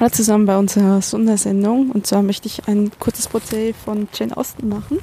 Hallo zusammen bei unserer Sondersendung. Und zwar möchte ich ein kurzes Porträt von Jane Austen machen.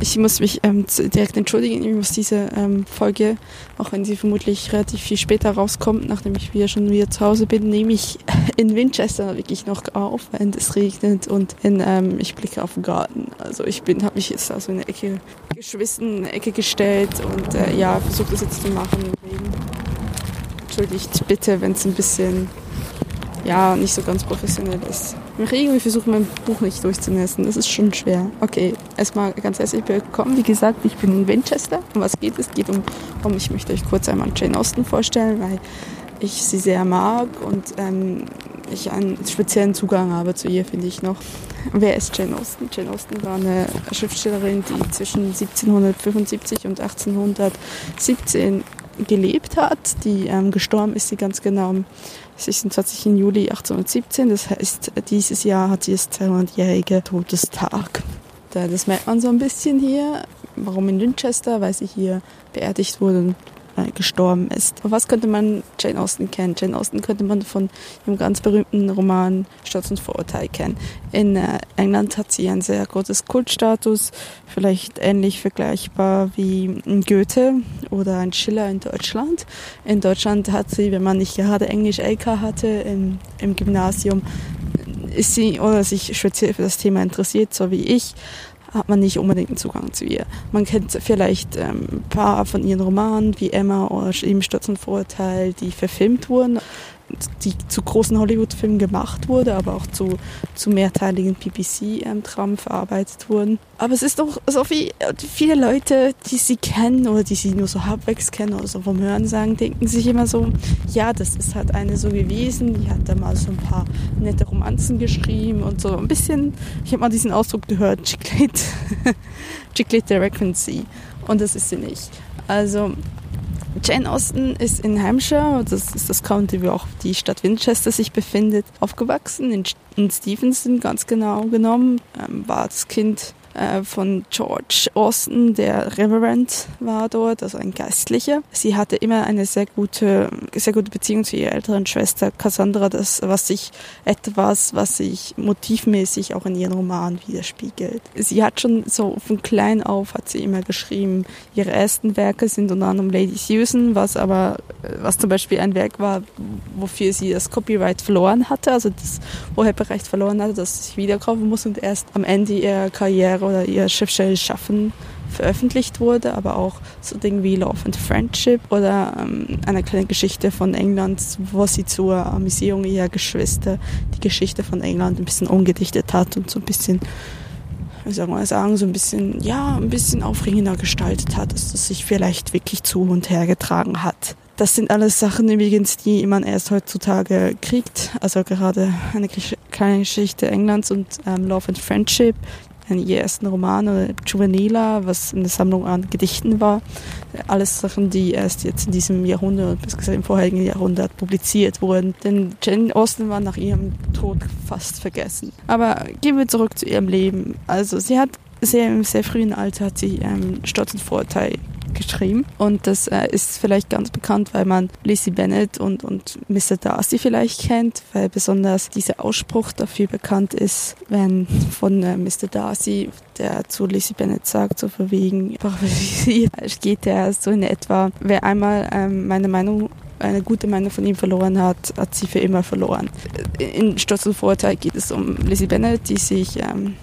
Ich muss mich ähm, direkt entschuldigen, ich muss diese ähm, Folge, auch wenn sie vermutlich relativ viel später rauskommt, nachdem ich wieder schon wieder zu Hause bin, nehme ich in Winchester wirklich noch auf, wenn es regnet und in, ähm, ich blicke auf den Garten. Also ich bin, habe mich jetzt also in eine Ecke geschwissen, in eine Ecke gestellt und äh, ja, versuche das jetzt zu machen. Entschuldigt bitte, wenn es ein bisschen ja, nicht so ganz professionell ist. Im Regen, wir versuchen mein Buch nicht durchzunässen. Das ist schon schwer. Okay, erstmal ganz herzlich willkommen. Wie gesagt, ich bin in Winchester. Um was geht es? Geht um, um, ich möchte euch kurz einmal Jane Austen vorstellen, weil ich sie sehr mag und ähm, ich einen speziellen Zugang habe zu ihr, finde ich noch. Wer ist Jane Austen? Jane Austen war eine Schriftstellerin, die zwischen 1775 und 1817 gelebt hat. Die ähm, gestorben ist sie ganz genau 26. Juli 1817. Das heißt, dieses Jahr hat sie das 200-jährige Todestag. Das merkt man so ein bisschen hier. Warum in Winchester? Weil sie hier beerdigt wurde äh, gestorben ist. was könnte man Jane Austen kennen? Jane Austen könnte man von ihrem ganz berühmten Roman Stolz und Vorurteil kennen. In äh, England hat sie ein sehr großes Kultstatus, vielleicht ähnlich vergleichbar wie ein Goethe oder ein Schiller in Deutschland. In Deutschland hat sie, wenn man nicht gerade Englisch LK hatte im, im Gymnasium, ist sie oder sich speziell für das Thema interessiert, so wie ich, hat man nicht unbedingt einen Zugang zu ihr. Man kennt vielleicht ähm, ein paar von ihren Romanen wie Emma oder Sturz und Vorurteil, die verfilmt wurden die zu großen Hollywood-Filmen gemacht wurde, aber auch zu, zu mehrteiligen BBC-Dramen verarbeitet wurden. Aber es ist doch so wie viele Leute, die sie kennen oder die sie nur so halbwegs kennen oder so vom Hören sagen, denken sich immer so, ja, das ist halt eine so gewesen, die hat da mal so ein paar nette Romanzen geschrieben und so ein bisschen, ich habe mal diesen Ausdruck gehört, Chiclet, Chiclet der Frequency. Und das ist sie nicht. Also Jane Austen ist in Hampshire, das ist das County, wo auch die Stadt Winchester sich befindet, aufgewachsen, in, in Stevenson ganz genau genommen, ähm, war das Kind äh, von George Austin, der Reverend war dort, also ein Geistlicher. Sie hatte immer eine sehr gute, sehr gute Beziehung zu ihrer älteren Schwester Cassandra, das, was sich etwas, was sich motivmäßig auch in ihren Romanen widerspiegelt. Sie hat schon so von klein auf hat sie immer geschrieben. Ihre ersten Werke sind unter anderem Lady Susan, was aber, was zum Beispiel ein Werk war, wofür sie das Copyright verloren hatte, also das Urheberrecht verloren hatte, das sich wiederkaufen muss und erst am Ende ihrer Karriere oder ihr Schriftsteller Schaffen veröffentlicht wurde, aber auch so Dinge wie Love and Friendship oder ähm, eine kleine Geschichte von England, wo sie zur Amüsierung ihrer Geschwister die Geschichte von England ein bisschen umgedichtet hat und so ein bisschen, wie soll man sagen, so ein bisschen, ja, ein bisschen aufregender gestaltet hat, dass das sich vielleicht wirklich zu und her getragen hat. Das sind alles Sachen übrigens, die man erst heutzutage kriegt. Also gerade eine kleine Geschichte Englands und ähm, Love and Friendship, ihr ersten Roman oder Juvenila, was eine Sammlung an Gedichten war. Alles Sachen, die erst jetzt in diesem Jahrhundert, bis im vorherigen Jahrhundert publiziert wurden. Denn Jane Austen war nach ihrem Tod fast vergessen. Aber gehen wir zurück zu ihrem Leben. Also sie hat sehr im sehr frühen Alter hat sie ähm, Stolz und Vorurteil geschrieben. Und das äh, ist vielleicht ganz bekannt, weil man Lizzie Bennett und, und Mr. Darcy vielleicht kennt, weil besonders dieser Ausspruch dafür bekannt ist, wenn von äh, Mr. Darcy, der zu Lizzie Bennett sagt, so verwegen, geht der so in etwa, wer einmal ähm, meine Meinung eine gute Meinung von ihm verloren hat, hat sie für immer verloren. In Stolz und Vorurteil geht es um Lizzie Bennett, die sich ähm,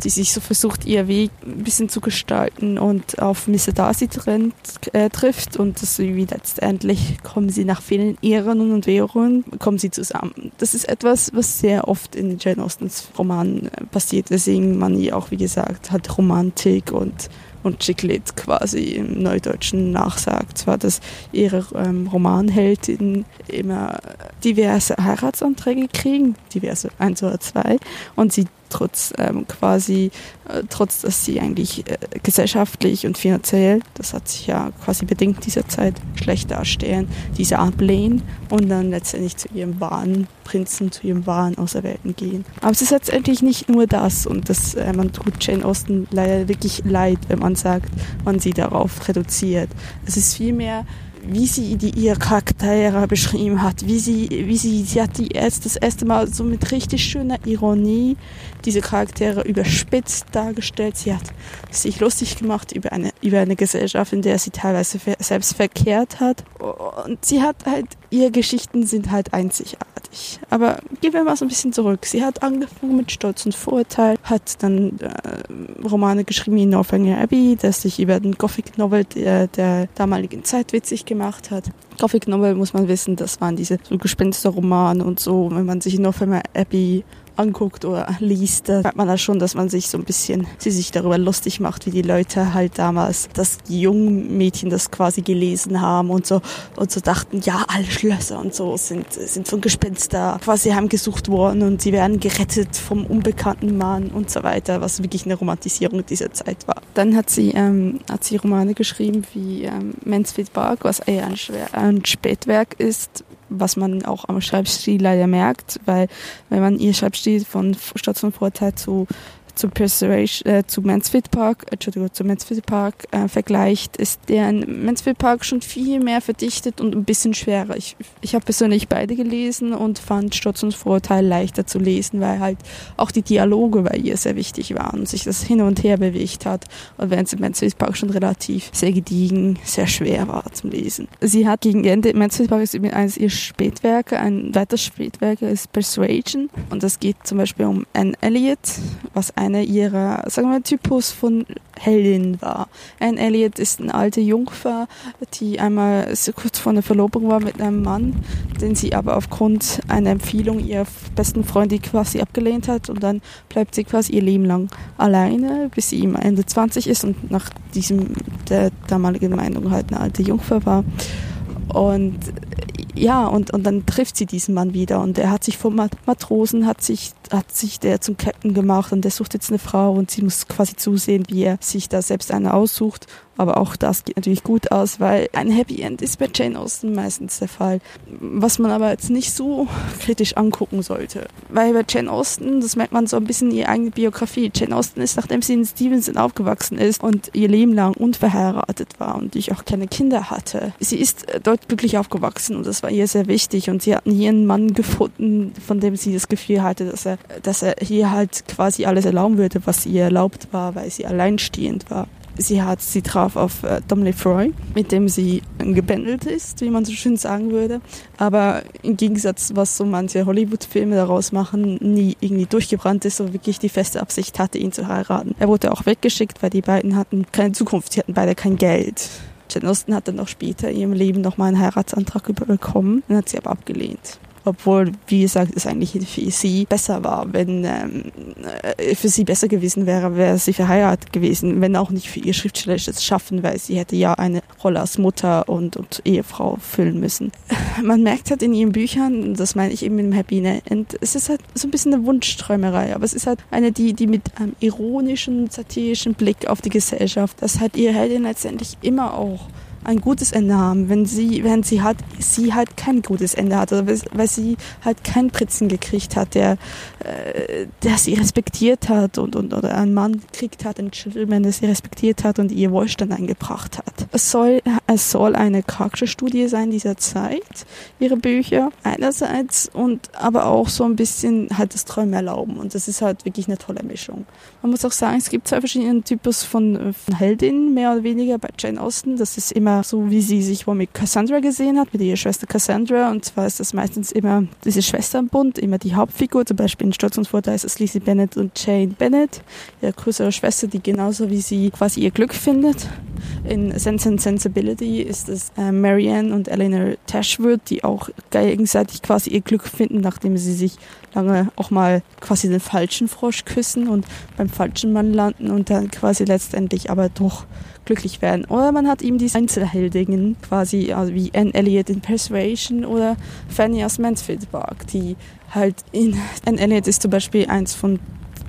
die sich so versucht, ihr Weg ein bisschen zu gestalten und auf Mr. Darcy trennt, äh, trifft und das wie letztendlich kommen sie nach vielen Ehren und Währungen, kommen sie zusammen. Das ist etwas, was sehr oft in Jane Austens Romanen äh, passiert, deswegen man ihr auch, wie gesagt, hat Romantik und und Chiclet quasi im Neudeutschen nachsagt. Zwar, dass ihre ähm, Romanheldin immer diverse Heiratsanträge kriegen, diverse eins oder zwei, und sie trotz ähm, quasi, äh, trotz dass sie eigentlich äh, gesellschaftlich und finanziell, das hat sich ja quasi bedingt dieser Zeit, schlecht dastehen, diese ablehnen und dann letztendlich zu ihrem wahren Prinzen, zu ihrem wahren Auserwählten gehen. Aber es ist letztendlich nicht nur das und das, äh, man tut Jane Austen leider wirklich leid, wenn man sagt, man sie darauf reduziert. Es ist vielmehr wie sie die ihre Charaktere beschrieben hat, wie sie, wie sie, sie hat die erst das erste Mal so mit richtig schöner Ironie diese Charaktere überspitzt dargestellt. Sie hat sich lustig gemacht über eine, über eine Gesellschaft, in der sie teilweise selbst verkehrt hat. Und sie hat halt, ihre Geschichten sind halt einzigartig. Aber gehen wir mal so ein bisschen zurück. Sie hat angefangen mit Stolz und Vorurteil, hat dann äh, Romane geschrieben wie Northanger Abbey, das sich über den Gothic Novel der, der damaligen Zeit witzig gemacht hat. Gothic Novel muss man wissen, das waren diese so Gespensterromane und so. Wenn man sich Northanger Abbey anguckt oder liest, da merkt man da schon, dass man sich so ein bisschen, sie sich darüber lustig macht, wie die Leute halt damals das jungen Mädchen das quasi gelesen haben und so und so dachten, ja, alle Schlösser und so sind, sind von Gespenster quasi heimgesucht worden und sie werden gerettet vom unbekannten Mann und so weiter, was wirklich eine Romantisierung dieser Zeit war. Dann hat sie, ähm, hat sie Romane geschrieben wie ähm, Mansfield Park, was eher ein, Schwer ein Spätwerk ist, was man auch am Schreibstil leider merkt, weil wenn man ihr Schreibstil von Station Vorteil zu zu Persuasion, äh, zu Mansfield Park, Entschuldigung, zu Mansfield Park äh, vergleicht, ist der in Mansfield Park schon viel mehr verdichtet und ein bisschen schwerer. Ich, ich habe persönlich beide gelesen und fand Stotz und Vorurteil leichter zu lesen, weil halt auch die Dialoge bei ihr sehr wichtig waren und sich das hin und her bewegt hat. Und während Mansfield Park schon relativ sehr gediegen, sehr schwer war zum Lesen. Sie hat gegen Ende, Mansfield Park ist eines ihrer Spätwerke, ein weiteres Spätwerk ist Persuasion und das geht zum Beispiel um Anne Elliot, was eine ihrer, sagen wir, Typus von Heldin war. Anne Elliot ist eine alte Jungfer, die einmal kurz vor einer Verlobung war mit einem Mann, den sie aber aufgrund einer Empfehlung ihrer besten Freundin quasi abgelehnt hat und dann bleibt sie quasi ihr Leben lang alleine, bis sie ihm Ende 20 ist und nach diesem der damaligen Meinung halt eine alte Jungfer war. Und ja, und, und dann trifft sie diesen Mann wieder und er hat sich vom Matrosen, hat sich, hat sich der zum Captain gemacht und der sucht jetzt eine Frau und sie muss quasi zusehen, wie er sich da selbst eine aussucht aber auch das geht natürlich gut aus, weil ein Happy End ist bei Jane Austen meistens der Fall. Was man aber jetzt nicht so kritisch angucken sollte. Weil bei Jane Austen, das merkt man so ein bisschen in ihrer eigenen Biografie. Jane Austen ist, nachdem sie in Stevenson aufgewachsen ist und ihr Leben lang unverheiratet war und ich auch keine Kinder hatte, sie ist dort glücklich aufgewachsen und das war ihr sehr wichtig und sie hat nie einen Mann gefunden, von dem sie das Gefühl hatte, dass er, dass er hier halt quasi alles erlauben würde, was ihr erlaubt war, weil sie alleinstehend war sie hat, sie traf auf äh, Dom Lefroy, mit dem sie gebändelt ist, wie man so schön sagen würde. Aber im Gegensatz, was so manche Hollywood-Filme daraus machen, nie irgendwie durchgebrannt ist und wirklich die feste Absicht hatte, ihn zu heiraten. Er wurde auch weggeschickt, weil die beiden hatten keine Zukunft, sie hatten beide kein Geld. Jane Austen hat dann auch später in ihrem Leben nochmal einen Heiratsantrag bekommen, dann hat sie aber abgelehnt obwohl, wie gesagt, es eigentlich für sie besser war, wenn ähm, äh, für sie besser gewesen wäre, wäre sie verheiratet gewesen, wenn auch nicht für ihr schriftstellerisches Schaffen, weil sie hätte ja eine Rolle als Mutter und, und Ehefrau füllen müssen. Man merkt halt in ihren Büchern, das meine ich eben mit dem Happy End, es ist halt so ein bisschen eine Wunschträumerei, aber es ist halt eine, die, die mit einem ironischen, satirischen Blick auf die Gesellschaft, das halt ihre Heldin letztendlich immer auch ein gutes Ende haben, wenn sie, wenn sie hat, sie halt kein gutes Ende hat, oder weil sie halt keinen Pritzen gekriegt hat, der, äh, der sie respektiert hat und, und oder einen Mann gekriegt hat, einen Gentleman, der sie respektiert hat und ihr Wohlstand eingebracht hat. Es soll, es soll eine Charakterstudie sein dieser Zeit, ihre Bücher einerseits und aber auch so ein bisschen halt das Träumen erlauben und das ist halt wirklich eine tolle Mischung. Man muss auch sagen, es gibt zwei verschiedene Typus von, von Heldinnen, mehr oder weniger bei Jane Austen. Das ist immer immer so, wie sie sich wohl mit Cassandra gesehen hat, mit ihrer Schwester Cassandra. Und zwar ist das meistens immer diese Schwesternbund, immer die Hauptfigur. Zum Beispiel in Stolz und Vorteil ist es Lizzie Bennett und Jane Bennett, ihre größere Schwester, die genauso wie sie quasi ihr Glück findet. In Sense and Sensibility ist es äh, Marianne und Eleanor Tashwood, die auch gegenseitig quasi ihr Glück finden, nachdem sie sich lange auch mal quasi den falschen Frosch küssen und beim falschen Mann landen und dann quasi letztendlich aber doch glücklich werden. Oder man hat ihm die Einzelheldinnen quasi also wie Anne Elliot in Persuasion oder Fanny aus Mansfield Park, die halt in Anne Elliot ist zum Beispiel eins von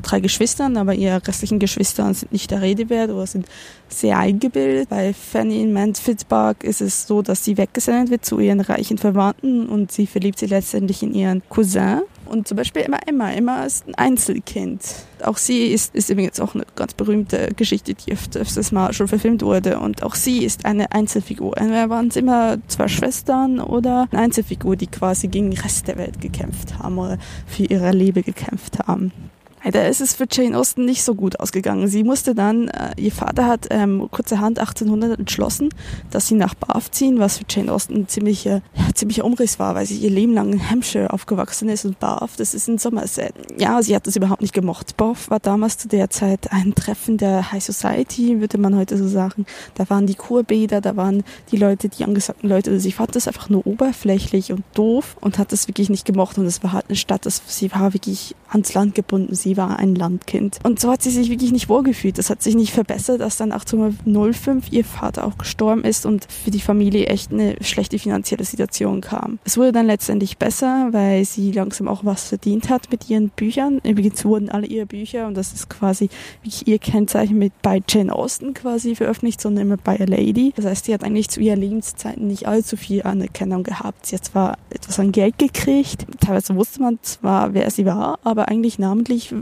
drei Geschwistern, aber ihre restlichen Geschwister sind nicht der Rede wert oder sind sehr eingebildet. Bei Fanny in Mansfield Park ist es so, dass sie weggesendet wird zu ihren reichen Verwandten und sie verliebt sich letztendlich in ihren Cousin Und zum Beispiel Emma Emma. Emma ist ein Einzelkind. Auch sie ist, ist übrigens auch eine ganz berühmte Geschichte, die öfters mal schon verfilmt wurde. Und auch sie ist eine Einzelfigur. Entweder waren es immer zwei Schwestern oder eine Einzelfigur, die quasi gegen den Rest der Welt gekämpft haben oder für ihre Liebe gekämpft haben. Da ist es für Jane Austen nicht so gut ausgegangen. Sie musste dann, äh, ihr Vater hat ähm, kurzerhand 1800 entschlossen, dass sie nach Bath ziehen, was für Jane Austen ein ziemlicher, ja, ziemlicher Umriss war, weil sie ihr Leben lang in Hampshire aufgewachsen ist und Bath, das ist in Somerset. Ja, sie hat das überhaupt nicht gemocht. Bath war damals zu der Zeit ein Treffen der High Society, würde man heute so sagen. Da waren die Kurbäder, da waren die Leute, die angesagten Leute. Sie fand das einfach nur oberflächlich und doof und hat das wirklich nicht gemocht und es war halt eine Stadt, das, sie war wirklich ans Land gebunden. Sie war ein Landkind. Und so hat sie sich wirklich nicht wohlgefühlt. Das hat sich nicht verbessert, dass dann 1805 ihr Vater auch gestorben ist und für die Familie echt eine schlechte finanzielle Situation kam. Es wurde dann letztendlich besser, weil sie langsam auch was verdient hat mit ihren Büchern. Übrigens wurden alle ihre Bücher, und das ist quasi wie ihr Kennzeichen mit bei Jane Austen quasi veröffentlicht, sondern immer bei A Lady. Das heißt, sie hat eigentlich zu ihrer Lebenszeit nicht allzu viel Anerkennung gehabt. Sie hat zwar etwas an Geld gekriegt, teilweise wusste man zwar, wer sie war, aber eigentlich namentlich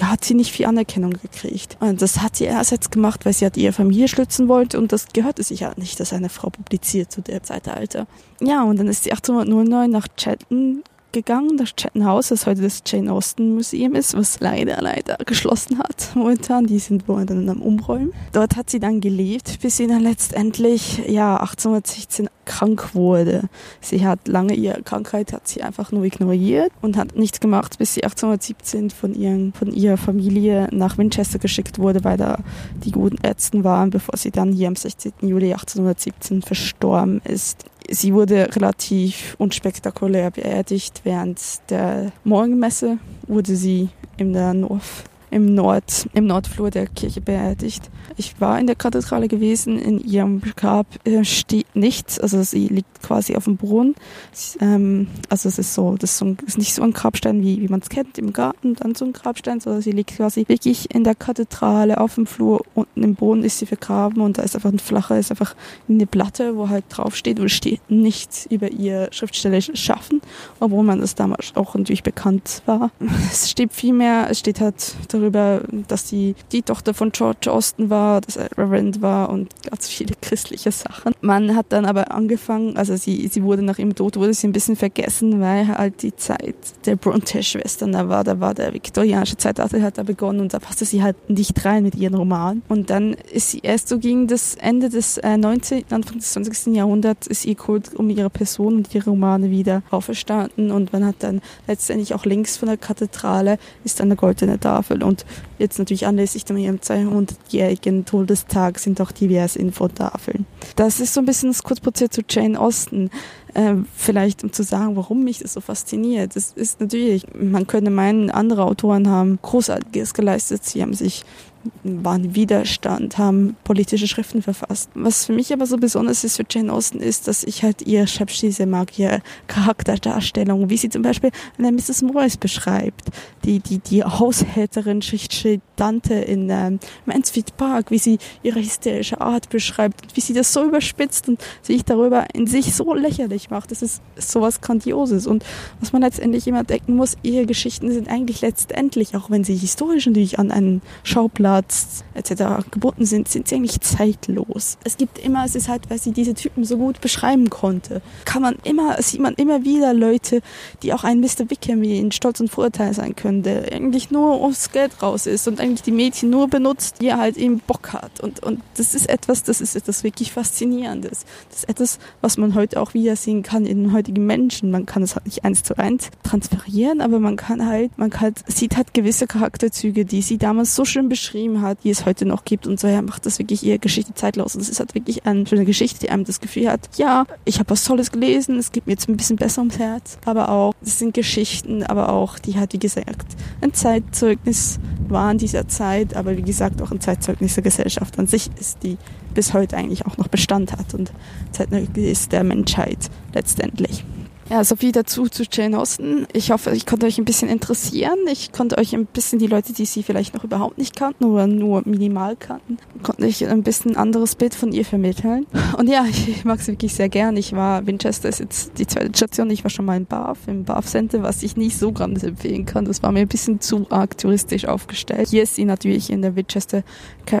hat sie nicht viel Anerkennung gekriegt. Und das hat sie erst jetzt gemacht, weil sie hat ihre Familie schützen wollte und das gehörte sich ja nicht, dass eine Frau publiziert zu der Zeitalter. Ja, und dann ist sie 1809 nach Chatham gegangen, das Chatham House, das heute das Jane Austen Museum ist, was leider, leider geschlossen hat momentan. Die sind dann am Umräumen. Dort hat sie dann gelebt, bis sie dann letztendlich, ja, 1816 krank wurde. Sie hat lange ihre Krankheit, hat sie einfach nur ignoriert und hat nichts gemacht, bis sie 1817 von, ihren, von ihrer Familie nach Winchester geschickt wurde, weil da die guten Ärzte waren, bevor sie dann hier am 16. Juli 1817 verstorben ist. Sie wurde relativ unspektakulär beerdigt. Während der Morgenmesse wurde sie der North im, Nord, im Nordflur der Kirche beerdigt. Ich war in der Kathedrale gewesen, in ihrem Grab äh, steht nichts, also sie liegt quasi auf dem Brunnen. Ähm, also es ist so, das ist, nicht so ein Grabstein, wie, wie man es kennt, im Garten, dann so ein Grabstein, sondern sie liegt quasi wirklich in der Kathedrale auf dem Flur, unten im Boden ist sie vergraben und da ist einfach ein flacher, ist einfach eine Platte, wo halt draufsteht, wo steht nichts über ihr Schriftsteller schaffen, obwohl man das damals auch natürlich bekannt war. Es steht viel mehr, es steht halt darüber, dass sie die Tochter von George Austin war, dass er Reverend war und ganz viele christliche Sachen. Man hat dann aber angefangen, also sie, sie wurde nach ihrem Tod, wurde sie ein bisschen vergessen, weil halt die Zeit der Bronte-Schwestern da war, da war der viktorianische Zeitalter hat da begonnen und da passte sie halt nicht rein mit ihren Romanen. Und dann ist sie erst so gegen das Ende des äh, 19., Anfang des 20. Jahrhunderts ist ihr Kult um ihre Person und ihre Romane wieder auferstanden und man hat dann letztendlich auch links von der Kathedrale ist eine goldene Tafel und jetzt natürlich anlässlich dem 200-jährigen Todestag sind auch diverse Infotafeln. Das ist so ein bisschen das Kurzprozess zu Jane Austen. Äh, vielleicht um zu sagen, warum mich das so fasziniert. Das ist natürlich, man könnte meinen, andere Autoren haben Großartiges geleistet. Sie haben sich waren Widerstand, haben politische Schriften verfasst. Was für mich aber so besonders ist für Jane Austen ist, dass ich halt ihr Schreibstil mag, ihre Charakterdarstellung, wie sie zum Beispiel eine Mrs. Morris beschreibt, die, die, die Haushälterin Schichtschild Dante in ähm, Mansfield Park, wie sie ihre hysterische Art beschreibt, wie sie das so überspitzt und sich darüber in sich so lächerlich macht. Das ist sowas Grandioses. Und was man letztendlich immer denken muss, ihre Geschichten sind eigentlich letztendlich, auch wenn sie historisch natürlich an einen Schauplatz Platz etc. gebunden sind, sind sie eigentlich zeitlos. Es gibt immer, es ist halt, weil sie diese Typen so gut beschreiben konnte, kann man immer, sieht man immer wieder Leute, die auch ein Mr. Wickham in Stolz und Vorurteil sein können, der eigentlich nur aufs Geld raus ist und eigentlich die Mädchen nur benutzt, die er halt eben Bock hat. Und, und das ist etwas, das ist etwas wirklich Faszinierendes. Das ist etwas, was man heute auch wieder sehen kann in heutigen Menschen. Man kann es halt nicht eins zu eins transferieren, aber man kann halt, man kann, sieht halt gewisse Charakterzüge, die sie damals so schön beschrieben geschrieben hat, die es heute noch gibt und so, ja, macht das wirklich ihre Geschichte zeitlos. Und es ist halt wirklich eine schöne Geschichte, die einem das Gefühl hat, ja, ich habe was Tolles gelesen, es geht mir jetzt ein bisschen besser ums Herz, aber auch, es sind Geschichten, aber auch, die halt, wie gesagt, ein Zeitzeugnis waren dieser Zeit, aber wie gesagt, auch ein Zeitzeugnis der Gesellschaft an sich ist, die bis heute eigentlich auch noch Bestand hat und Zeitzeugnis der Menschheit letztendlich. Ja, so viel dazu zu Jane Austen. Ich hoffe, ich konnte euch ein bisschen interessieren. Ich konnte euch ein bisschen die Leute, die sie vielleicht noch überhaupt nicht kannten oder nur minimal kannten, konnte ich ein bisschen anderes Bild von ihr vermitteln. Und ja, ich mag sie wirklich sehr gern. Ich war, Winchester ist jetzt die zweite Station. Ich war schon mal in Bath, im Bath Center, was ich nicht so ganz empfehlen kann. Das war mir ein bisschen zu arg touristisch aufgestellt. Hier ist sie natürlich in der Winchester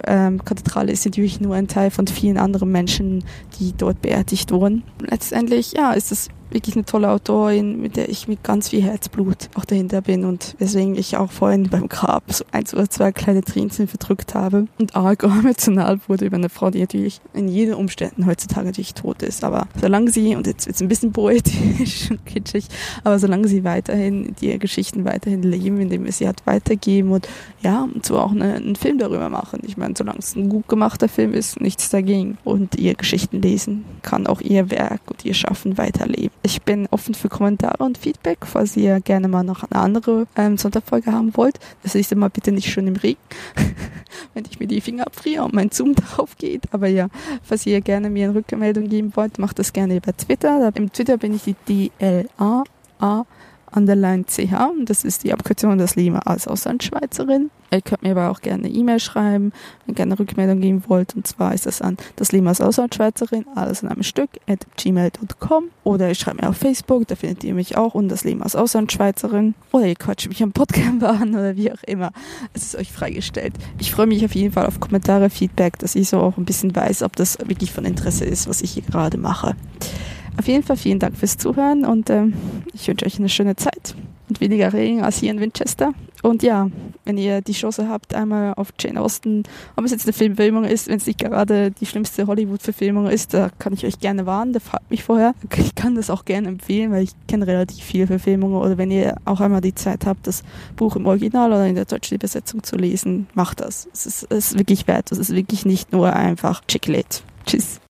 ähm, Kathedrale, ist natürlich nur ein Teil von vielen anderen Menschen, die dort beerdigt wurden. Letztendlich, ja, ist es wirklich eine tolle Autorin, mit der ich mit ganz viel Herzblut auch dahinter bin und weswegen ich auch vorhin beim Grab so eins oder zwei kleine Tränchen verdrückt habe und arg emotional wurde über eine Frau, die natürlich in jeden Umständen heutzutage natürlich tot ist. Aber solange sie, und jetzt wird es ein bisschen poetisch und kitschig, aber solange sie weiterhin die Geschichten weiterhin leben, indem wir sie halt weitergeben und ja, und so auch eine, einen Film darüber machen. Ich meine, solange es ein gut gemachter Film ist, nichts dagegen. Und ihr Geschichten lesen, kann auch ihr Werk und ihr Schaffen weiterleben. Ich bin offen für Kommentare und Feedback, falls ihr gerne mal noch eine andere ähm, Sonderfolge haben wollt. Das ist immer bitte nicht schon im Regen, wenn ich mir die Finger abfriere und mein Zoom darauf geht. Aber ja, falls ihr gerne mir eine Rückmeldung geben wollt, macht das gerne über Twitter. Im Twitter bin ich die DLA. A underline ch. Das ist die Abkürzung des Lima als Auslandsschweizerin. Ihr könnt mir aber auch gerne E-Mail schreiben, wenn ihr gerne Rückmeldung geben wollt. Und zwar ist das an das Lima als Auslandsschweizerin, alles in einem Stück, at gmail.com. Oder ihr schreibt mir auf Facebook, da findet ihr mich auch und das Lima als Auslandsschweizerin. Oder ihr quatscht mich am Podcast an oder wie auch immer. Es ist euch freigestellt. Ich freue mich auf jeden Fall auf Kommentare, Feedback, dass ich so auch ein bisschen weiß, ob das wirklich von Interesse ist, was ich hier gerade mache. Auf jeden Fall vielen Dank fürs Zuhören und ähm, ich wünsche euch eine schöne Zeit und weniger Regen als hier in Winchester. Und ja, wenn ihr die Chance habt, einmal auf Jane Austen, ob es jetzt eine Filmfilmung ist, wenn es nicht gerade die schlimmste Hollywood-Verfilmung ist, da kann ich euch gerne warnen, da fragt mich vorher. Ich kann das auch gerne empfehlen, weil ich kenne relativ viele Verfilmungen. Oder wenn ihr auch einmal die Zeit habt, das Buch im Original oder in der deutschen Übersetzung zu lesen, macht das. Es ist, es ist wirklich wert. Es ist wirklich nicht nur einfach Chicklet. Tschüss.